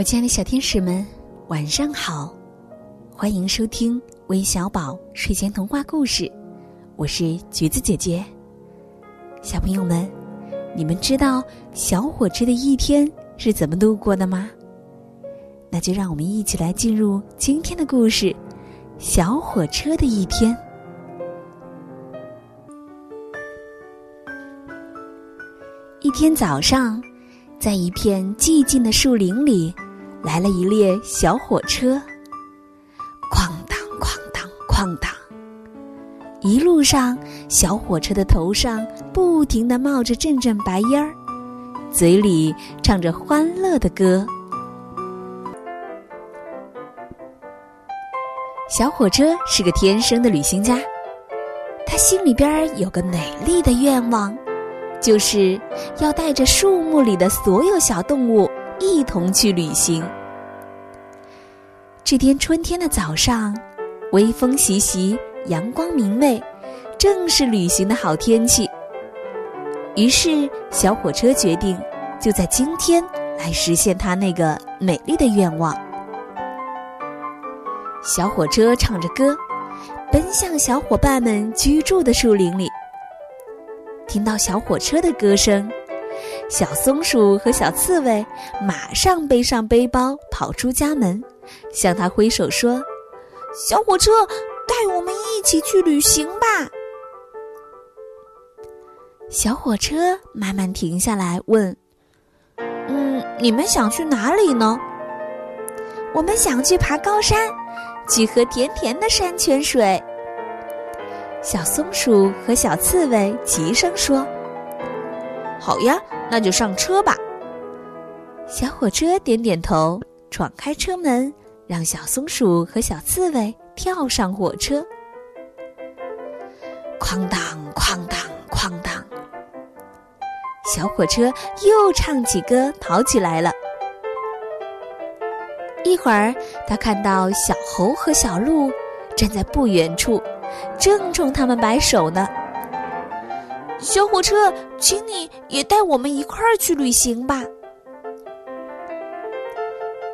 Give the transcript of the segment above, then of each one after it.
我亲爱的小天使们，晚上好！欢迎收听微小宝睡前童话故事，我是橘子姐姐。小朋友们，你们知道小火车的一天是怎么度过的吗？那就让我们一起来进入今天的故事《小火车的一天》。一天早上，在一片寂静的树林里。来了一列小火车，哐当哐当哐当。一路上，小火车的头上不停的冒着阵阵白烟儿，嘴里唱着欢乐的歌。小火车是个天生的旅行家，他心里边有个美丽的愿望，就是要带着树木里的所有小动物。一同去旅行。这天春天的早上，微风习习，阳光明媚，正是旅行的好天气。于是，小火车决定就在今天来实现他那个美丽的愿望。小火车唱着歌，奔向小伙伴们居住的树林里。听到小火车的歌声。小松鼠和小刺猬马上背上背包跑出家门，向他挥手说：“小火车，带我们一起去旅行吧。”小火车慢慢停下来问：“嗯，你们想去哪里呢？”“我们想去爬高山，去喝甜甜的山泉水。”小松鼠和小刺猬齐声说：“好呀。”那就上车吧。小火车点点头，闯开车门，让小松鼠和小刺猬跳上火车。哐当哐当哐当，小火车又唱起歌，跑起来了。一会儿，他看到小猴和小鹿站在不远处，正冲他们摆手呢。小火车，请你也带我们一块儿去旅行吧。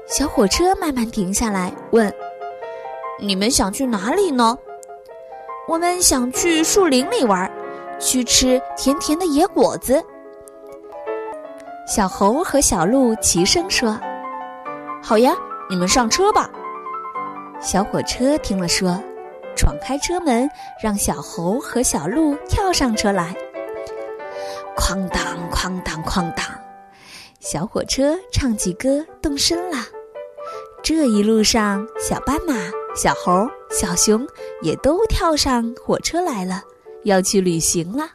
小火车慢慢停下来，问：“你们想去哪里呢？”“我们想去树林里玩，去吃甜甜的野果子。”小猴和小鹿齐声说：“好呀，你们上车吧。”小火车听了说：“闯开车门，让小猴和小鹿跳上车来。”哐当哐当哐当，小火车唱起歌，动身了。这一路上，小斑马、小猴、小熊也都跳上火车来了，要去旅行了。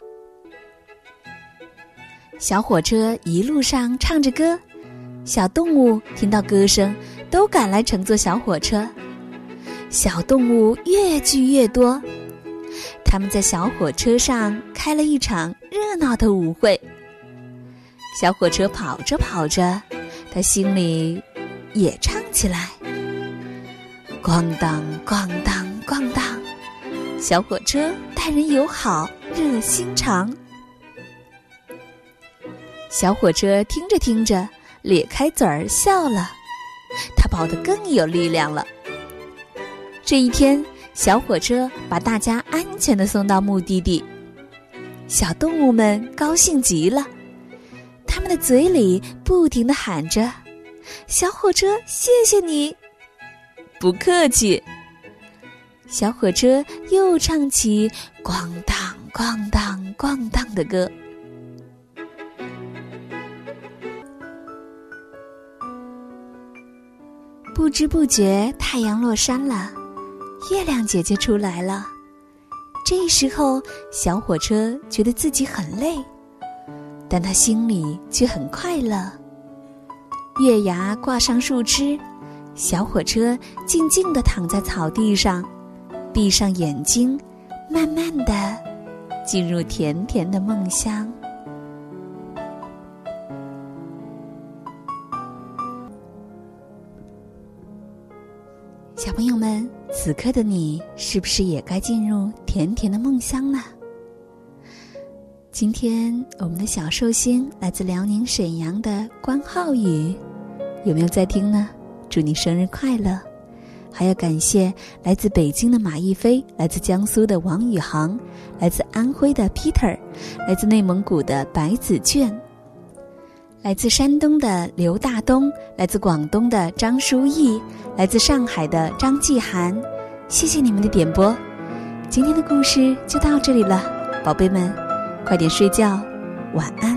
小火车一路上唱着歌，小动物听到歌声，都赶来乘坐小火车。小动物越聚越多。他们在小火车上开了一场热闹的舞会。小火车跑着跑着，他心里也唱起来：“咣当咣当咣当，小火车待人友好，热心肠。”小火车听着听着，咧开嘴儿笑了，它跑得更有力量了。这一天。小火车把大家安全的送到目的地，小动物们高兴极了，他们的嘴里不停的喊着：“小火车，谢谢你！”不客气。小火车又唱起“咣当咣当咣当”的歌。不知不觉，太阳落山了。月亮姐姐出来了，这时候小火车觉得自己很累，但他心里却很快乐。月牙挂上树枝，小火车静静地躺在草地上，闭上眼睛，慢慢的进入甜甜的梦乡。小朋友们。此刻的你，是不是也该进入甜甜的梦乡呢？今天我们的小寿星来自辽宁沈阳的关浩宇，有没有在听呢？祝你生日快乐！还要感谢来自北京的马一飞，来自江苏的王宇航，来自安徽的 Peter，来自内蒙古的白子卷，来自山东的刘大东，来自广东的张书义，来自上海的张继涵。谢谢你们的点播，今天的故事就到这里了，宝贝们，快点睡觉，晚安。